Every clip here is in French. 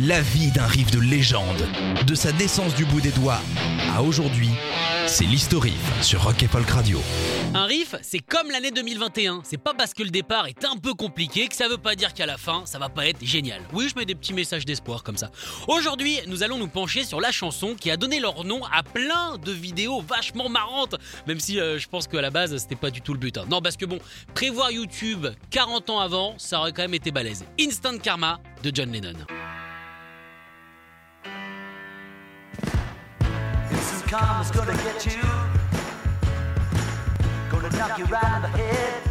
La vie d'un riff de légende, de sa naissance du bout des doigts à aujourd'hui, c'est l'historif sur Rock et Folk Radio. Un riff, c'est comme l'année 2021. C'est pas parce que le départ est un peu compliqué que ça veut pas dire qu'à la fin, ça va pas être génial. Oui, je mets des petits messages d'espoir comme ça. Aujourd'hui, nous allons nous pencher sur la chanson qui a donné leur nom à plein de vidéos vachement marrantes. Même si euh, je pense qu'à la base, c'était pas du tout le but. hein. Non, parce que bon, prévoir YouTube 40 ans avant, ça aurait quand même été balèze. Instant Karma de John Lennon. Karma's gonna get you. Gonna knock you right in the head.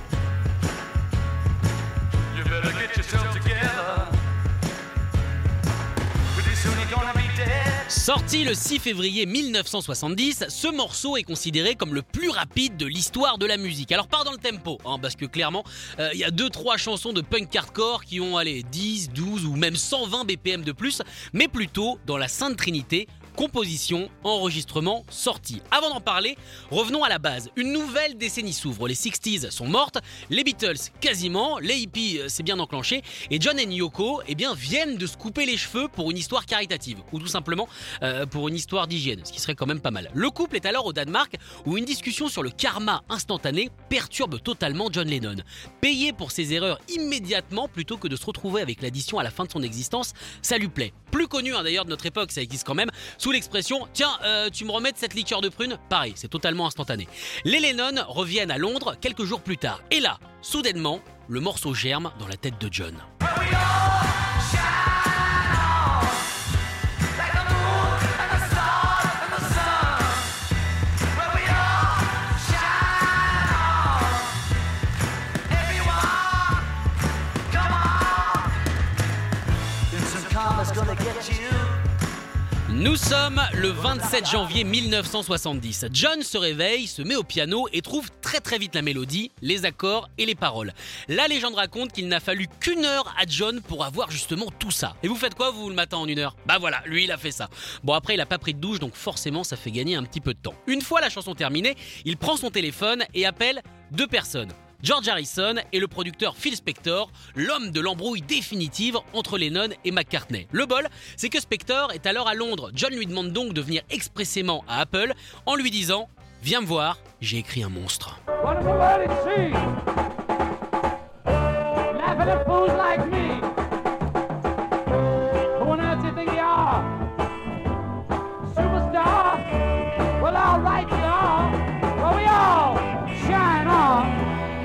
You better get yourself together. Pretty soon you're gonna be dead. Sorti le 6 février 1970, ce morceau est considéré comme le plus rapide de l'histoire de la musique. Alors pas dans le tempo, hein, parce que clairement, euh, il y a 2-3 chansons de punk hardcore qui ont allé 10, 12 ou même 120 BPM de plus, mais plutôt dans la Sainte Trinité, composition, enregistrement, sortie. Avant d'en parler, revenons à la base. Une nouvelle décennie s'ouvre. Les 60s sont mortes, les Beatles quasiment, les hippies euh, c'est bien enclenché, et John et Yoko eh viennent de se couper les cheveux pour une histoire caritative, ou tout simplement euh, pour une histoire d'hygiène, ce qui serait quand même pas mal. Le couple est alors au Danemark où une discussion sur le karma instantané perturbe totalement John Lennon. Payer pour ses erreurs immédiatement plutôt que de se retrouver avec l'addition à la fin de son existence, ça lui plaît. Plus connu hein, d'ailleurs de notre époque, ça existe quand même, sous l'expression Tiens, euh, tu me remets cette liqueur de prune? Pareil, c'est totalement instantané. Les Lennon reviennent à Londres quelques jours plus tard. Et là, soudainement, le morceau germe dans la tête de John. Nous sommes le 27 janvier 1970. John se réveille, se met au piano et trouve très très vite la mélodie, les accords et les paroles. La légende raconte qu'il n'a fallu qu'une heure à John pour avoir justement tout ça. Et vous faites quoi vous le matin en une heure? Bah voilà, lui il a fait ça. Bon après il a pas pris de douche donc forcément ça fait gagner un petit peu de temps. Une fois la chanson terminée, il prend son téléphone et appelle deux personnes. George Harrison et le producteur Phil Spector, l'homme de l'embrouille définitive entre Lennon et McCartney. Le bol, c'est que Spector est alors à Londres. John lui demande donc de venir expressément à Apple en lui disant Viens me voir, j'ai écrit un monstre.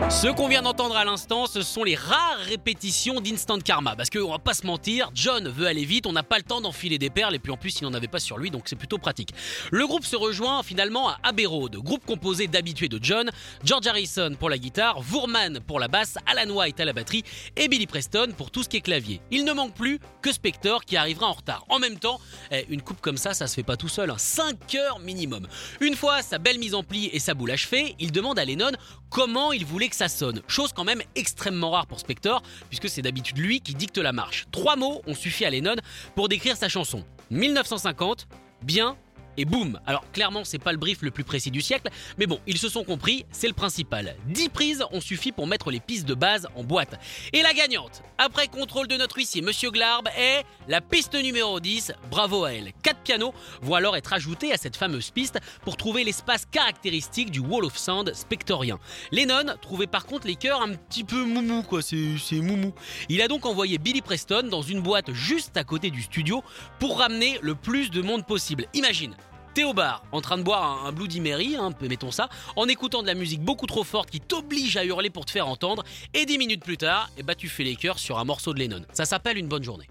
Ce qu'on vient d'entendre à l'instant, ce sont les rares répétitions d'Instant Karma. Parce qu'on va pas se mentir, John veut aller vite, on n'a pas le temps d'enfiler des perles, et puis en plus, il n'en avait pas sur lui, donc c'est plutôt pratique. Le groupe se rejoint finalement à Abbey Road, groupe composé d'habitués de John, George Harrison pour la guitare, Voorman pour la basse, Alan White à la batterie, et Billy Preston pour tout ce qui est clavier. Il ne manque plus que Spector qui arrivera en retard. En même temps, eh, une coupe comme ça, ça se fait pas tout seul, 5 heures minimum. Une fois sa belle mise en pli et sa boule achevée, il demande à Lennon comment il voulait que ça sonne. Chose quand même extrêmement rare pour Spector, puisque c'est d'habitude lui qui dicte la marche. Trois mots ont suffi à Lennon pour décrire sa chanson. 1950, bien et boum Alors clairement c'est pas le brief le plus précis du siècle, mais bon, ils se sont compris, c'est le principal. 10 prises ont suffi pour mettre les pistes de base en boîte. Et la gagnante, après contrôle de notre huissier Monsieur Glarb, est la piste numéro 10, bravo à elle. 4 pianos vont alors être ajoutés à cette fameuse piste pour trouver l'espace caractéristique du Wall of Sound spectorien. Lennon trouvait par contre les chœurs un petit peu moumou quoi, c'est moumou. Il a donc envoyé Billy Preston dans une boîte juste à côté du studio pour ramener le plus de monde possible. Imagine T'es au bar, en train de boire un, un Bloody Mary, hein, mettons ça, en écoutant de la musique beaucoup trop forte qui t'oblige à hurler pour te faire entendre, et 10 minutes plus tard, eh bah, tu fais les chœurs sur un morceau de Lennon. Ça s'appelle une bonne journée.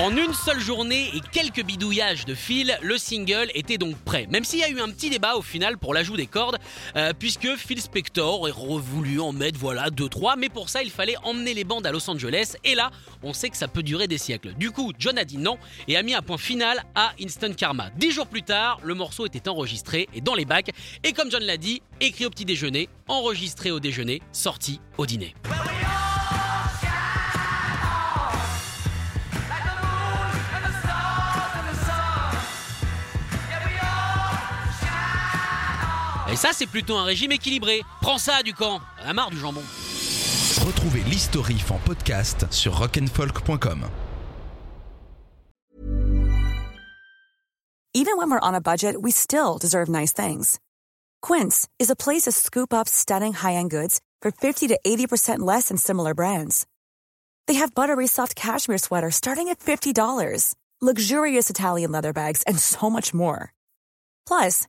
En une seule journée et quelques bidouillages de fil, le single était donc prêt. Même s'il y a eu un petit débat au final pour l'ajout des cordes, euh, puisque Phil Spector aurait voulu en mettre voilà 2-3, mais pour ça il fallait emmener les bandes à Los Angeles, et là on sait que ça peut durer des siècles. Du coup, John a dit non et a mis un point final à Instant Karma. Dix jours plus tard, le morceau était enregistré et dans les bacs, et comme John l'a dit, écrit au petit déjeuner, enregistré au déjeuner, sorti au dîner. Et ça c'est plutôt un régime équilibré. Prends ça du camp, on a marre du jambon. Retrouvez l'historif en podcast sur rock'n'folk.com. Even when we're on a budget, we still deserve nice things. Quince is a place to scoop up stunning high-end goods for 50 to 80% less than similar brands. They have buttery soft cashmere sweaters starting at $50, luxurious Italian leather bags, and so much more. Plus,